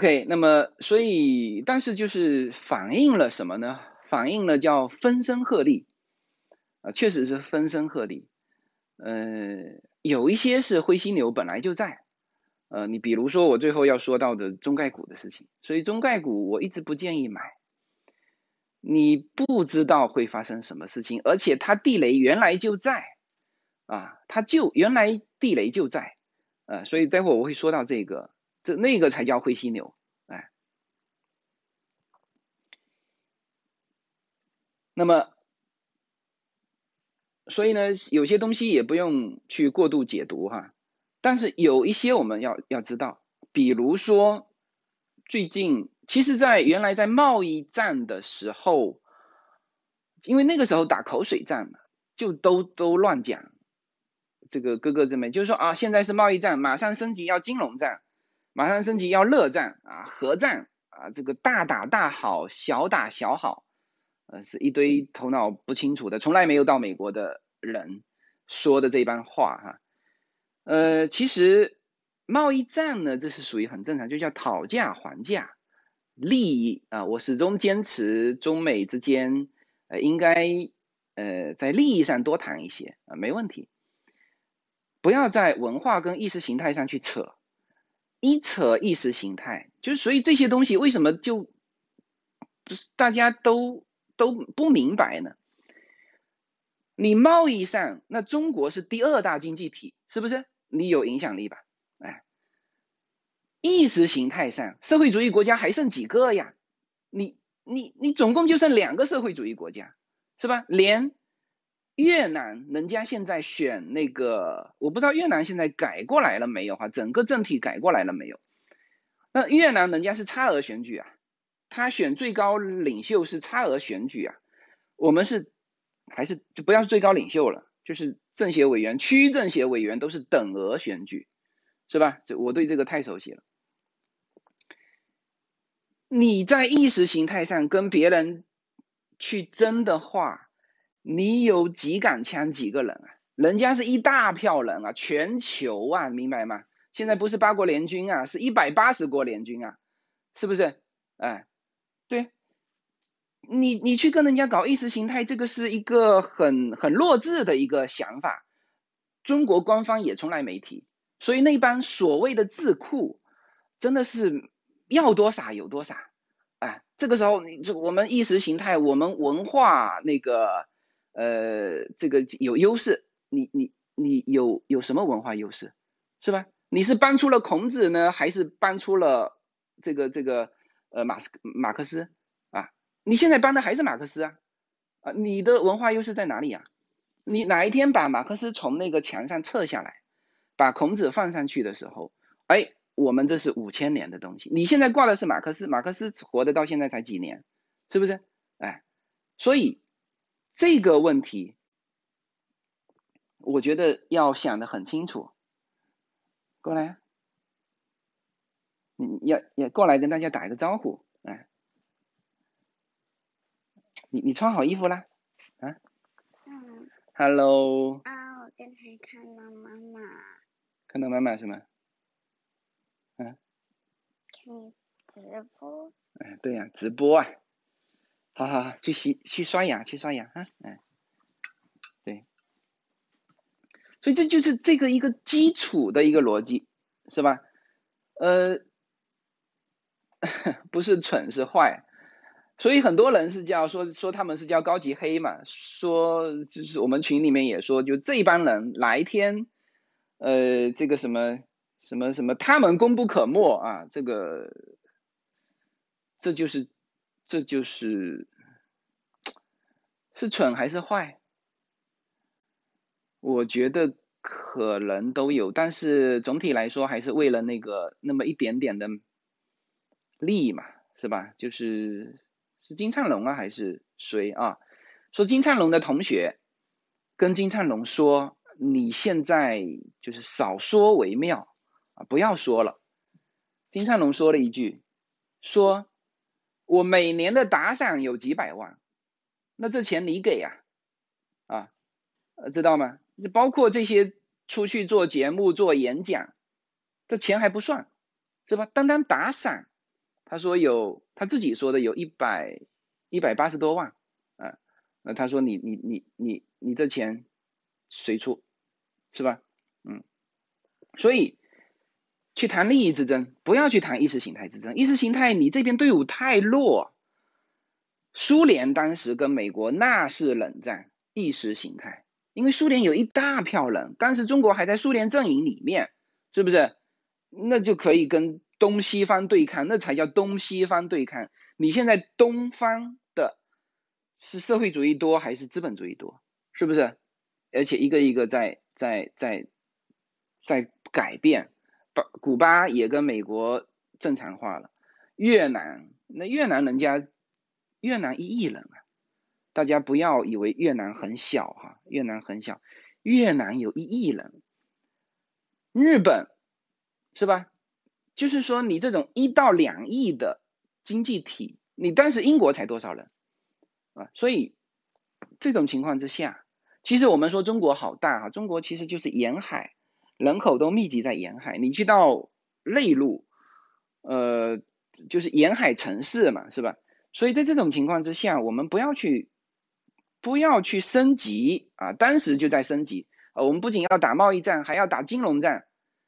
OK，那么所以但是就是反映了什么呢？反映了叫分声鹤唳啊，确实是分声鹤唳。呃，有一些是灰犀牛本来就在。呃，你比如说我最后要说到的中概股的事情，所以中概股我一直不建议买。你不知道会发生什么事情，而且它地雷原来就在啊，它就原来地雷就在，呃，所以待会我会说到这个，这那个才叫灰犀牛，哎。那么，所以呢，有些东西也不用去过度解读哈。但是有一些我们要要知道，比如说最近，其实，在原来在贸易战的时候，因为那个时候打口水战嘛，就都都乱讲，这个哥哥这边就是说啊，现在是贸易战，马上升级要金融战，马上升级要热战啊，核战啊，这个大打大好，小打小好，呃，是一堆头脑不清楚的，从来没有到美国的人说的这番话哈。呃，其实贸易战呢，这是属于很正常，就叫讨价还价，利益啊，我始终坚持中美之间呃应该呃在利益上多谈一些啊，没问题，不要在文化跟意识形态上去扯，一扯意识形态，就是所以这些东西为什么就不是大家都都不明白呢？你贸易上，那中国是第二大经济体，是不是？你有影响力吧？哎，意识形态上，社会主义国家还剩几个呀？你你你总共就剩两个社会主义国家，是吧？连越南人家现在选那个，我不知道越南现在改过来了没有哈？整个政体改过来了没有？那越南人家是差额选举啊，他选最高领袖是差额选举啊，我们是还是就不要最高领袖了，就是。政协委员、区政协委员都是等额选举，是吧？这我对这个太熟悉了。你在意识形态上跟别人去争的话，你有几杆枪几个人啊？人家是一大票人啊，全球啊，明白吗？现在不是八国联军啊，是一百八十国联军啊，是不是？哎，对。你你去跟人家搞意识形态，这个是一个很很弱智的一个想法。中国官方也从来没提，所以那帮所谓的智库真的是要多傻有多傻。哎，这个时候你这我们意识形态，我们文化那个呃这个有优势，你你你有有什么文化优势是吧？你是搬出了孔子呢，还是搬出了这个这个呃马斯马克思啊？你现在搬的还是马克思啊？啊，你的文化优势在哪里啊？你哪一天把马克思从那个墙上撤下来，把孔子放上去的时候，哎，我们这是五千年的东西。你现在挂的是马克思，马克思活的到现在才几年，是不是？哎，所以这个问题，我觉得要想的很清楚。过来，你要要过来跟大家打一个招呼，哎。你你穿好衣服啦，啊？嗯。Hello。啊，我刚才看到妈妈。看到妈妈是吗？嗯。看直播。哎，对呀，直播啊。好好好，去洗去刷牙去刷牙啊，嗯。对。所以这就是这个一个基础的一个逻辑，是吧？呃，不是蠢是坏。所以很多人是叫说说他们是叫高级黑嘛，说就是我们群里面也说，就这一帮人哪一天，呃，这个什么什么什么，他们功不可没啊，这个这就是这就是是蠢还是坏？我觉得可能都有，但是总体来说还是为了那个那么一点点的利益嘛，是吧？就是。是金灿龙啊，还是谁啊？说金灿龙的同学跟金灿龙说：“你现在就是少说为妙啊，不要说了。”金灿龙说了一句：“说我每年的打赏有几百万，那这钱你给呀？啊，知道吗？就包括这些出去做节目、做演讲，这钱还不算，是吧？单单打赏他说有他自己说的有一百一百八十多万啊，那他说你你你你你这钱谁出是吧？嗯，所以去谈利益之争，不要去谈意识形态之争。意识形态你这边队伍太弱，苏联当时跟美国那是冷战，意识形态，因为苏联有一大票人，当时中国还在苏联阵营里面，是不是？那就可以跟东西方对抗，那才叫东西方对抗。你现在东方的是社会主义多还是资本主义多？是不是？而且一个一个在在在在改变，巴古巴也跟美国正常化了，越南那越南人家越南一亿人啊，大家不要以为越南很小哈，越南很小，越南有一亿人，日本。是吧？就是说，你这种一到两亿的经济体，你当时英国才多少人啊？所以这种情况之下，其实我们说中国好大哈，中国其实就是沿海，人口都密集在沿海。你去到内陆，呃，就是沿海城市嘛，是吧？所以在这种情况之下，我们不要去不要去升级啊，当时就在升级。呃，我们不仅要打贸易战，还要打金融战。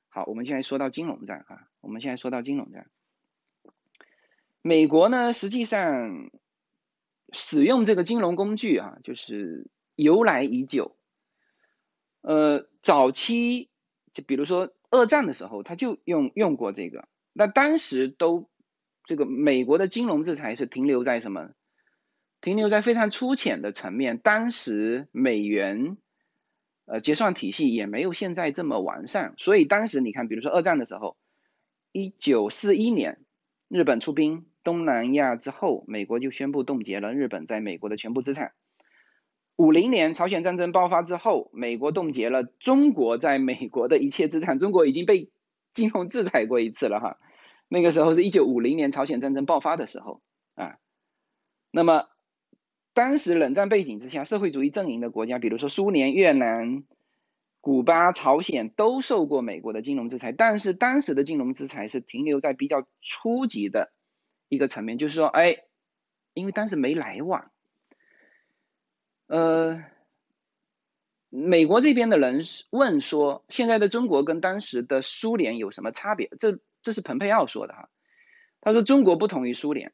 好，我们现在说到金融战啊，我们现在说到金融战。美国呢，实际上使用这个金融工具啊，就是由来已久。呃，早期就比如说二战的时候，他就用用过这个。那当时都这个美国的金融制裁是停留在什么？停留在非常粗浅的层面。当时美元。呃，结算体系也没有现在这么完善，所以当时你看，比如说二战的时候，一九四一年日本出兵东南亚之后，美国就宣布冻结了日本在美国的全部资产。五零年朝鲜战争爆发之后，美国冻结了中国在美国的一切资产，中国已经被金融制裁过一次了哈。那个时候是一九五零年朝鲜战争爆发的时候啊，那么。当时冷战背景之下，社会主义阵营的国家，比如说苏联、越南、古巴、朝鲜，都受过美国的金融制裁。但是当时的金融制裁是停留在比较初级的一个层面，就是说，哎，因为当时没来往。呃，美国这边的人问说，现在的中国跟当时的苏联有什么差别？这这是蓬佩奥说的哈，他说中国不同于苏联。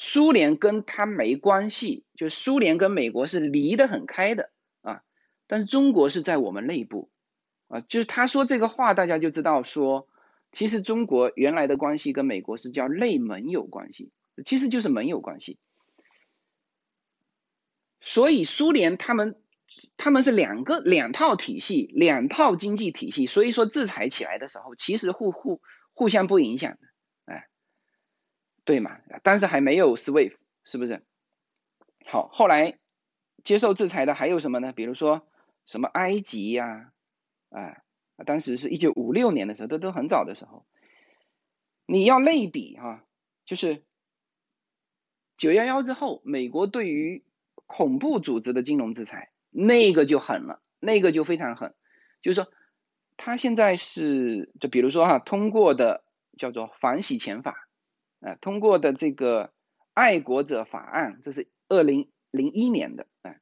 苏联跟他没关系，就苏联跟美国是离得很开的啊，但是中国是在我们内部啊，就是他说这个话，大家就知道说，其实中国原来的关系跟美国是叫内盟友关系，其实就是盟友关系。所以苏联他们他们是两个两套体系，两套经济体系，所以说制裁起来的时候，其实互互互相不影响的。对嘛？当时还没有 SWIFT，是不是？好，后来接受制裁的还有什么呢？比如说什么埃及呀，啊，当时是一九五六年的时候，都都很早的时候。你要类比哈，就是九幺幺之后，美国对于恐怖组织的金融制裁，那个就狠了，那个就非常狠。就是说，他现在是就比如说哈，通过的叫做反洗钱法。啊，通过的这个爱国者法案，这是二零零一年的，哎，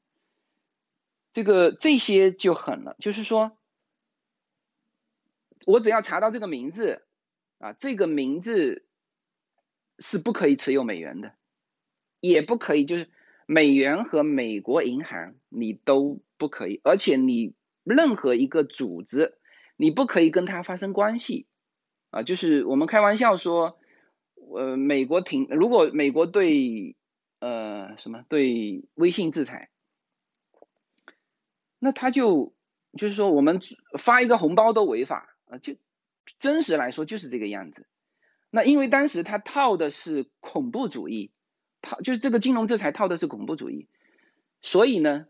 这个这些就狠了，就是说，我只要查到这个名字，啊，这个名字是不可以持有美元的，也不可以，就是美元和美国银行你都不可以，而且你任何一个组织，你不可以跟他发生关系，啊，就是我们开玩笑说。呃，美国停，如果美国对呃什么对微信制裁，那他就就是说我们发一个红包都违法啊，就真实来说就是这个样子。那因为当时他套的是恐怖主义，套就是这个金融制裁套的是恐怖主义，所以呢，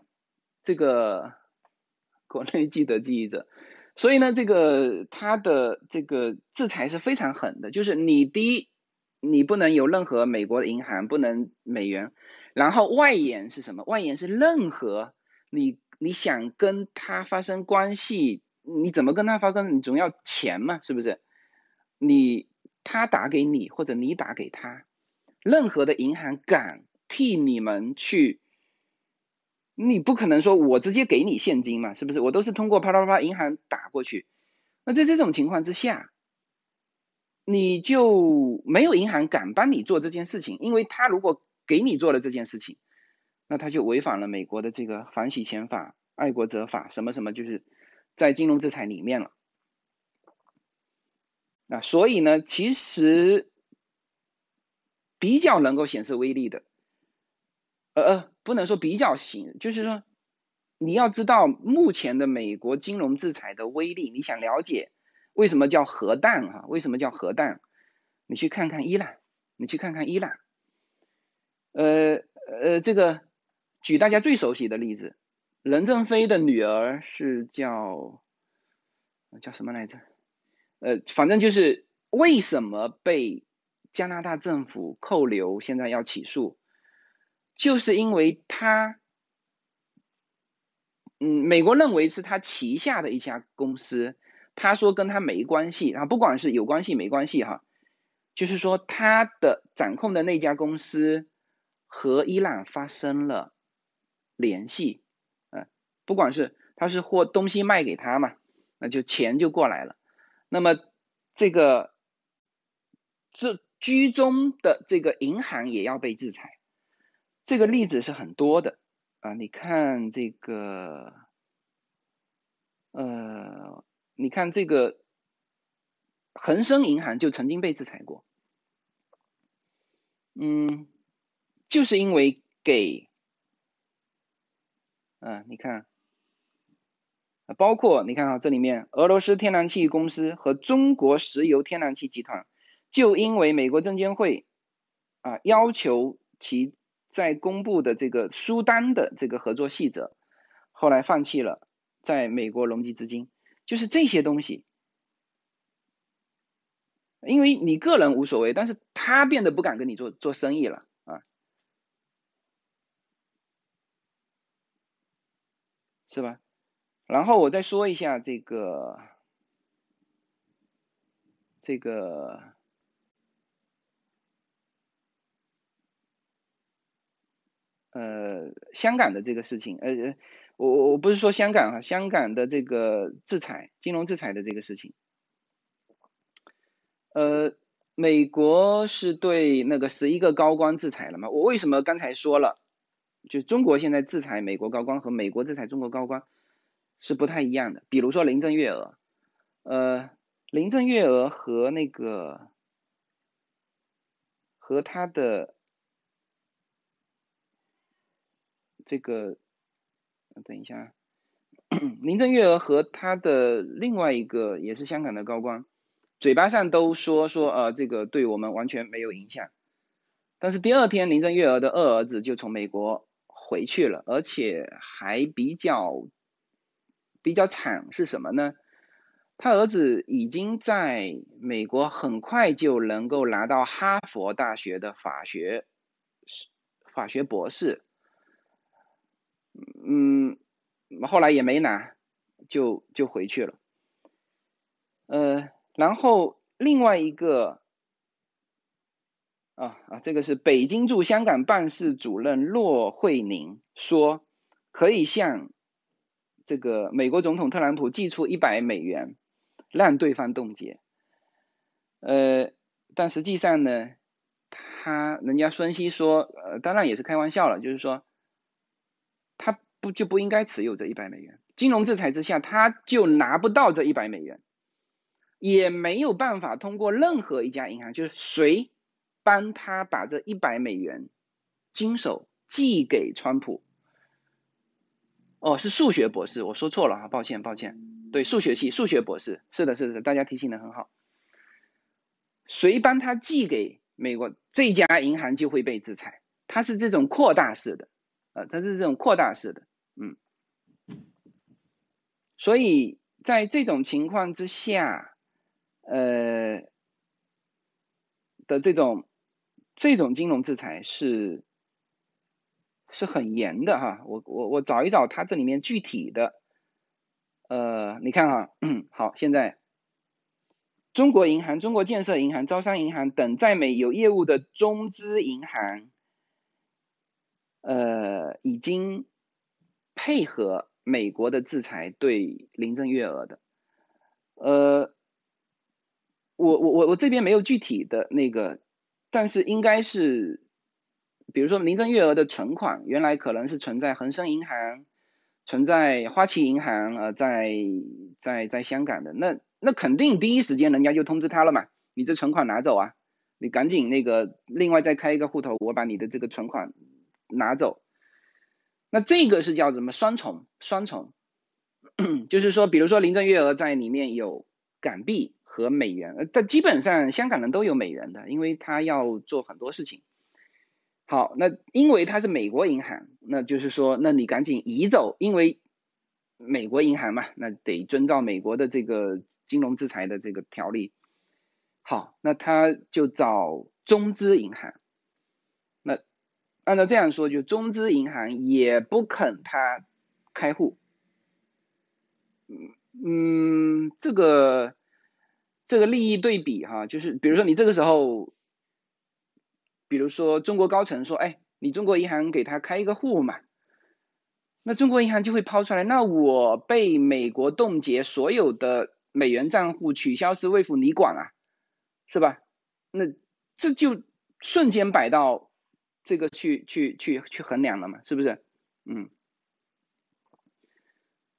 这个 国内记得记忆者，所以呢，这个他的这个制裁是非常狠的，就是你第一。你不能有任何美国的银行，不能美元，然后外延是什么？外延是任何你你想跟他发生关系，你怎么跟他发生？你总要钱嘛，是不是？你他打给你或者你打给他，任何的银行敢替你们去，你不可能说我直接给你现金嘛，是不是？我都是通过啪啪啪银行打过去。那在这种情况之下，你就没有银行敢帮你做这件事情，因为他如果给你做了这件事情，那他就违反了美国的这个反洗钱法、爱国者法什么什么，就是在金融制裁里面了。那，所以呢，其实。比较能够显示威力的，呃呃，不能说比较行，就是说你要知道目前的美国金融制裁的威力，你想了解为什么叫核弹哈？为什么叫核弹？你去看看伊朗，你去看看伊朗，呃呃，这个举大家最熟悉的例子，任正非的女儿是叫叫什么来着？呃，反正就是为什么被。加拿大政府扣留，现在要起诉，就是因为他，嗯，美国认为是他旗下的一家公司，他说跟他没关系，啊，不管是有关系没关系哈，就是说他的掌控的那家公司和伊朗发生了联系，嗯，不管是他是货东西卖给他嘛，那就钱就过来了，那么这个这。居中的这个银行也要被制裁，这个例子是很多的啊。你看这个，呃，你看这个恒生银行就曾经被制裁过，嗯，就是因为给，嗯，你看，包括你看啊，这里面俄罗斯天然气公司和中国石油天然气集团。就因为美国证监会啊要求其在公布的这个书单的这个合作细则，后来放弃了在美国融集资金，就是这些东西，因为你个人无所谓，但是他变得不敢跟你做做生意了啊，是吧？然后我再说一下这个这个。呃，香港的这个事情，呃，我我我不是说香港哈，香港的这个制裁，金融制裁的这个事情，呃，美国是对那个十一个高官制裁了吗？我为什么刚才说了，就中国现在制裁美国高官和美国制裁中国高官是不太一样的。比如说林郑月娥，呃，林郑月娥和那个和他的。这个，等一下，林郑月娥和她的另外一个也是香港的高官，嘴巴上都说说呃这个对我们完全没有影响，但是第二天林郑月娥的二儿子就从美国回去了，而且还比较比较惨是什么呢？他儿子已经在美国很快就能够拿到哈佛大学的法学法学博士。嗯，后来也没拿，就就回去了。呃，然后另外一个，啊啊，这个是北京驻香港办事主任骆慧宁说，可以向这个美国总统特朗普寄出一百美元，让对方冻结。呃，但实际上呢，他人家分析说，呃，当然也是开玩笑了，就是说。他不就不应该持有这一百美元？金融制裁之下，他就拿不到这一百美元，也没有办法通过任何一家银行，就是谁帮他把这一百美元经手寄给川普。哦，是数学博士，我说错了哈，抱歉抱歉。对，数学系数学博士，是的，是的，大家提醒的很好。谁帮他寄给美国这家银行就会被制裁，它是这种扩大式的，呃，它是这种扩大式的。嗯，所以在这种情况之下，呃的这种这种金融制裁是是很严的哈。我我我找一找它这里面具体的，呃，你看哈，好，现在中国银行、中国建设银行、招商银行等在美有业务的中资银行，呃，已经配合美国的制裁对林郑月娥的，呃，我我我我这边没有具体的那个，但是应该是，比如说林郑月娥的存款原来可能是存在恒生银行。存在花旗银行呃，在在在香港的那那肯定第一时间人家就通知他了嘛，你这存款拿走啊，你赶紧那个另外再开一个户头，我把你的这个存款拿走。那这个是叫什么双重双重，就是说，比如说林郑月娥在里面有港币和美元，但基本上香港人都有美元的，因为他要做很多事情。好，那因为它是美国银行，那就是说，那你赶紧移走，因为美国银行嘛，那得遵照美国的这个金融制裁的这个条例。好，那他就找中资银行，按照这样说，就中资银行也不肯他开户。嗯嗯，这个这个利益对比哈，就是比如说你这个时候。比如说，中国高层说：“哎，你中国银行给他开一个户嘛。”那中国银行就会抛出来：“那我被美国冻结所有的美元账户，取消 SWIFT，你管啊，是吧？”那这就瞬间摆到这个去去去去衡量了嘛，是不是？嗯。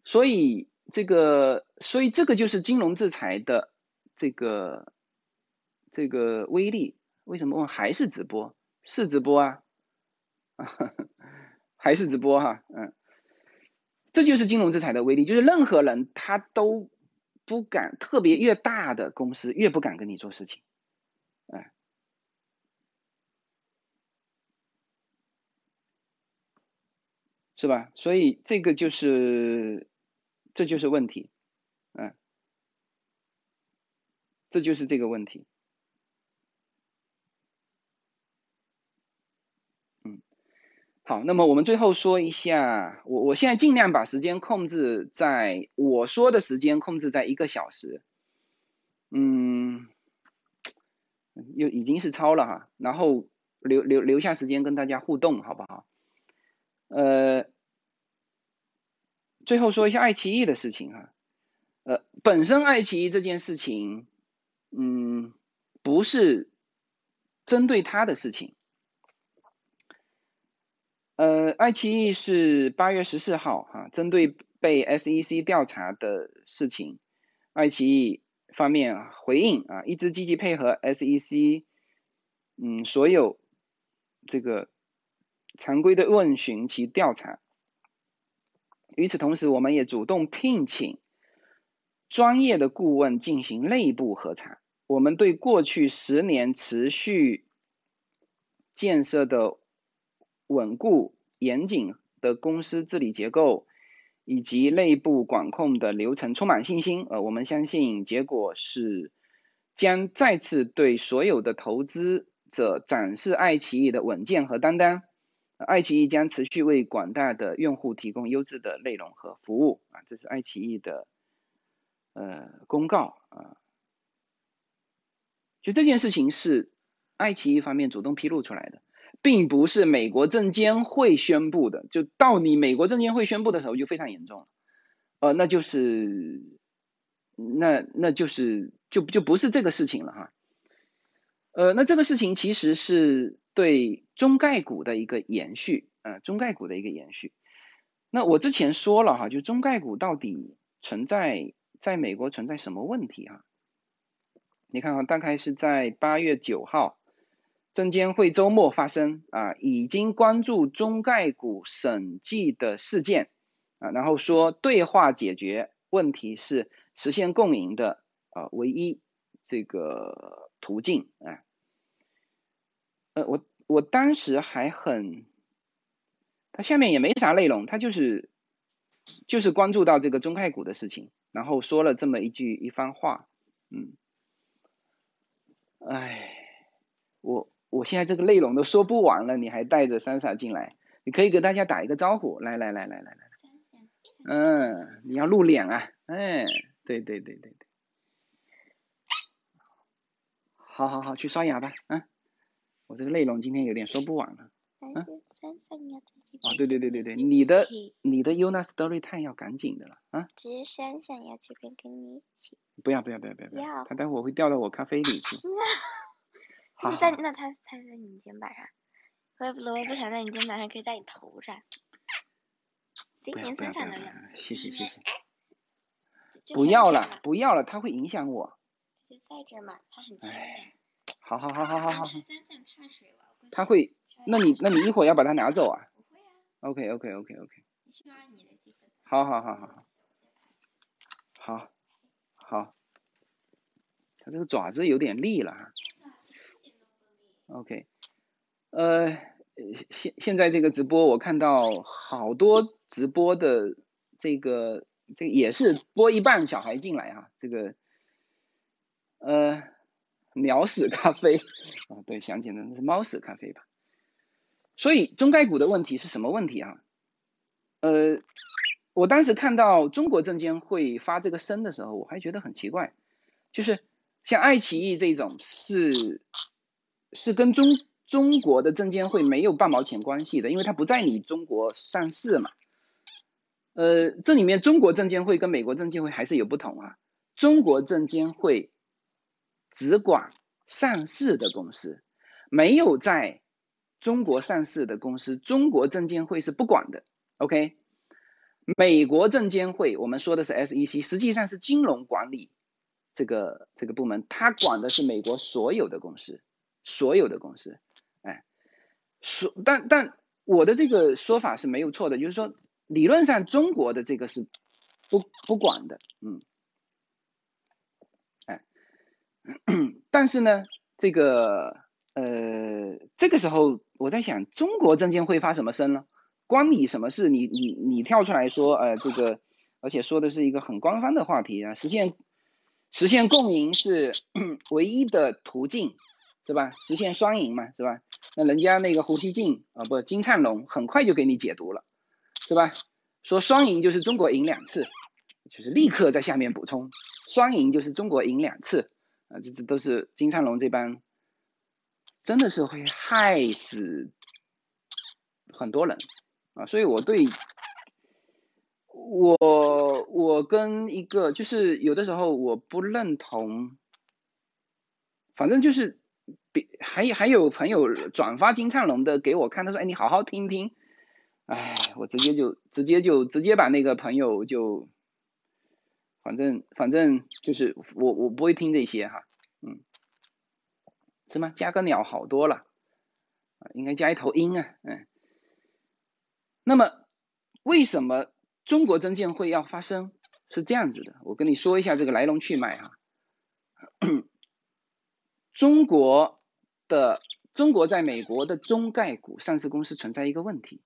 所以这个，所以这个就是金融制裁的这个这个威力。为什么问还是直播？是直播啊，还是直播哈，嗯，这就是金融制裁的威力，就是任何人他都不敢，特别越大的公司越不敢跟你做事情，是吧？所以这个就是，这就是问题，嗯，这就是这个问题。嗯好，那么我们最后说一下，我我现在尽量把时间控制在我说的时间控制在一个小时，嗯，又已经是超了哈，然后留留留下时间跟大家互动，好不好？呃，最后说一下爱奇艺的事情哈，呃，本身爱奇艺这件事情，嗯，不是针对他的事情。呃，爱奇艺是八月十四号哈，针对被 SEC 调查的事情，爱奇艺方面回应啊，一直积极配合 SEC，嗯，所有这个常规的问询及调查。与此同时，我们也主动聘请专业的顾问进行内部核查。我们对过去十年持续建设的。稳固严谨的公司治理结构以及内部管控的流程充满信心。呃，我们相信结果是将再次对所有的投资者展示爱奇艺的稳健和担当。爱奇艺将持续为广大的用户提供优质的内容和服务。啊，这是爱奇艺的呃公告啊。就这件事情是爱奇艺方面主动披露出来的。并不是美国证监会宣布的，就到你美国证监会宣布的时候就非常严重了，呃，那就是，那那就是就就不是这个事情了哈，呃，那这个事情其实是对中概股的一个延续，呃，中概股的一个延续。那我之前说了哈，就中概股到底存在在美国存在什么问题哈？你看啊，大概是在八月九号。证监会周末发生啊，已经关注中概股审计的事件啊，然后说对话解决问题是实现共赢的啊唯一这个途径啊。呃，我我当时还很，他下面也没啥内容，他就是就是关注到这个中概股的事情，然后说了这么一句一番话，嗯，哎，我。我现在这个内容都说不完了，你还带着三傻进来，你可以给大家打一个招呼，来来来来来来，嗯，你要露脸啊，哎，对对对对对，好好好，去刷牙吧，嗯，我这个内容今天有点说不完了。但是珊珊要在这哦，对对对对对，你的你的 Yuna Story Time 要赶紧的了啊！只是珊珊要这边跟你一起。不要不要不要不要不要要，它待会儿会掉到我咖啡里去。好那在那他他在你肩膀上，我也不我也不想在你肩膀上，可以在你头上。今不要年不要不要不要三闪的样，谢谢谢谢，不要了不要了，它会影响我。就在这嘛，它很轻的。哎好好好好好好，珊珊怕水，我要过去它会，那你那你一会儿要把它拿走啊不会啊，？OK OK OK OK。好好好好好好好，它这个爪子有点利了哈。OK，呃，现现在这个直播我看到好多直播的这个这个也是播一半小孩进来哈、这个呃鸟屎咖啡啊，对，想起来那是猫屎咖啡吧。所以中概股的问题是什么问题啊？呃，我当时看到中国证监会发这个声的时候，我还觉得很奇怪，就是像爱奇艺这种是是跟中中国的证监会没有半毛钱关系的，因为它不在你中国上市嘛。呃，这里面中国证监会跟美国证监会还是有不同啊。中国证监会只管上市的公司，没有在中国上市的公司，中国证监会是不管的。OK，美国证监会我们说的是 SEC，实际上是金融管理这个这个部门，它管的是美国所有的公司，所有的公司，哎，所但但我的这个说法是没有错的，就是说理论上中国的这个是不不管的，嗯，但是呢，这个呃这个时候我在想，中国证监会发什么声呢？关你什么事？你你你跳出来说，呃，这个，而且说的是一个很官方的话题啊，实现实现共赢是 唯一的途径，是吧？实现双赢嘛，是吧？那人家那个胡锡进啊，不，金灿荣很快就给你解读了，是吧？说双赢就是中国赢两次，就是立刻在下面补充，双赢就是中国赢两次啊，这这都是金灿荣这帮，真的是会害死很多人。啊，所以我对我我跟一个就是有的时候我不认同，反正就是别还有还有朋友转发金灿荣的给我看，他说哎你好好听听，哎我直接就直接就直接把那个朋友就，反正反正就是我我不会听这些哈，嗯，是吗？加个鸟好多了，应该加一头鹰啊，嗯。那么，为什么中国证监会要发声？是这样子的，我跟你说一下这个来龙去脉哈。中国的中国在美国的中概股上市公司存在一个问题，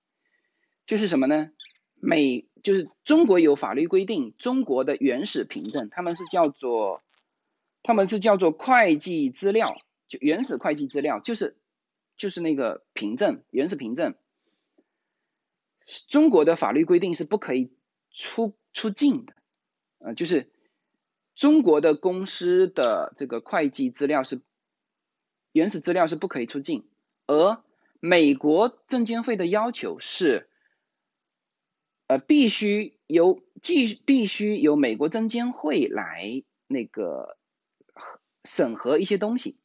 就是什么呢？美就是中国有法律规定，中国的原始凭证，他们是叫做他们是叫做会计资料，就原始会计资料，就是就是那个凭证，原始凭证。中国的法律规定是不可以出出境的，呃，就是中国的公司的这个会计资料是原始资料是不可以出境，而美国证监会的要求是，呃，必须由继必须由美国证监会来那个审核一些东西，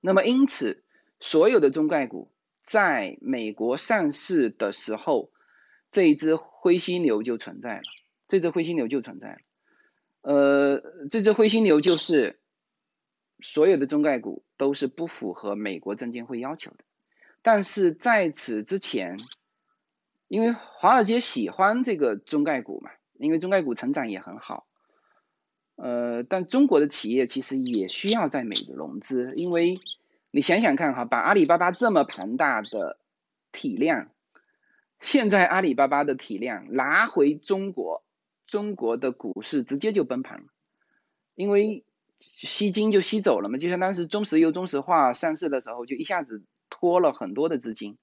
那么因此所有的中概股。在美国上市的时候，这一只灰犀牛就存在了。这只灰犀牛就存在了。呃，这只灰犀牛就是所有的中概股都是不符合美国证监会要求的。但是在此之前，因为华尔街喜欢这个中概股嘛，因为中概股成长也很好。呃，但中国的企业其实也需要在美的融资，因为。你想想看哈，把阿里巴巴这么庞大的体量，现在阿里巴巴的体量拿回中国，中国的股市直接就崩盘了，因为吸金就吸走了嘛，就像当时中石油、中石化上市的时候，就一下子拖了很多的资金，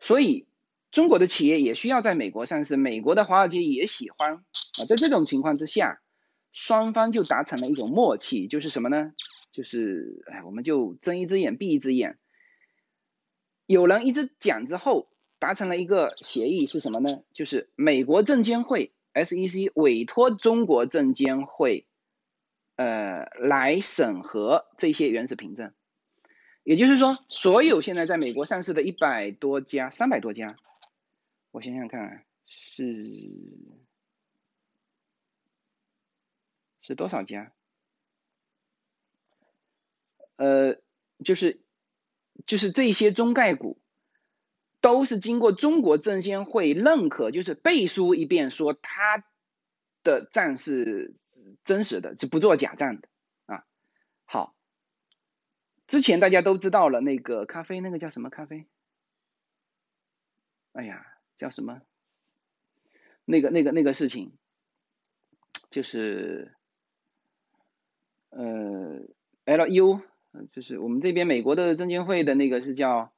所以中国的企业也需要在美国上市，美国的华尔街也喜欢啊，在这种情况之下，双方就达成了一种默契，就是什么呢？就是哎，我们就睁一只眼闭一只眼。有人一直讲之后，达成了一个协议是什么呢？就是美国证监会 SEC 委托中国证监会，呃，来审核这些原始凭证。也就是说，所有现在在美国上市的一百多家、三百多家，我想想看，是是多少家？呃，就是就是这些中概股都是经过中国证监会认可，就是背书一遍，说它的账是真实的，是不做假账的啊。好，之前大家都知道了，那个咖啡，那个叫什么咖啡？哎呀，叫什么？那个那个那个事情，就是呃，LU。就是我们这边美国的证监会的那个是叫，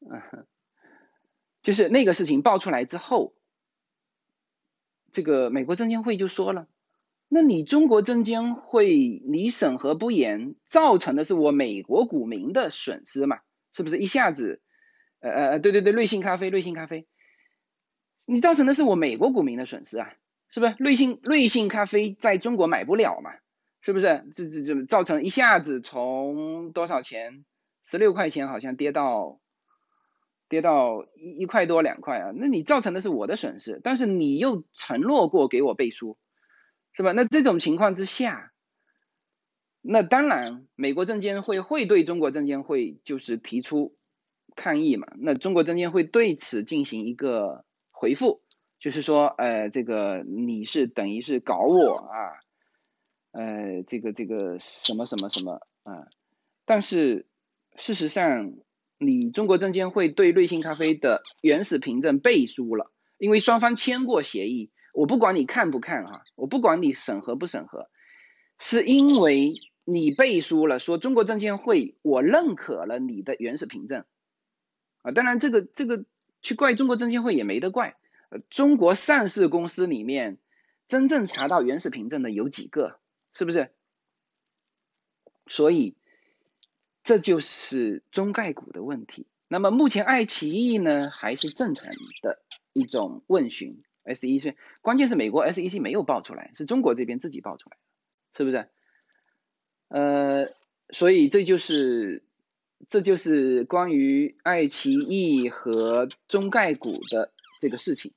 嗯，就是那个事情爆出来之后，这个美国证监会就说了，那你中国证监会你审核不严，造成的是我美国股民的损失嘛？是不是一下子，呃呃对对对，瑞幸咖啡瑞幸咖啡，你造成的是我美国股民的损失啊？是不是瑞幸瑞幸咖啡在中国买不了嘛？是不是这这这造成一下子从多少钱十六块钱好像跌到跌到一一块多两块啊？那你造成的是我的损失，但是你又承诺过给我背书，是吧？那这种情况之下，那当然美国证监会会对中国证监会就是提出抗议嘛？那中国证监会对此进行一个回复，就是说，呃，这个你是等于是搞我啊？呃，这个这个什么什么什么啊？但是事实上，你中国证监会对瑞幸咖啡的原始凭证背书了，因为双方签过协议。我不管你看不看哈，我不管你审核不审核，是因为你背书了，说中国证监会我认可了你的原始凭证啊。当然，这个这个去怪中国证监会也没得怪。呃，中国上市公司里面真正查到原始凭证的有几个？是不是？所以这就是中概股的问题。那么目前爱奇艺呢，还是正常的一种问询。SEC，关键是美国 SEC 没有报出来，是中国这边自己报出来，是不是？呃，所以这就是这就是关于爱奇艺和中概股的这个事情。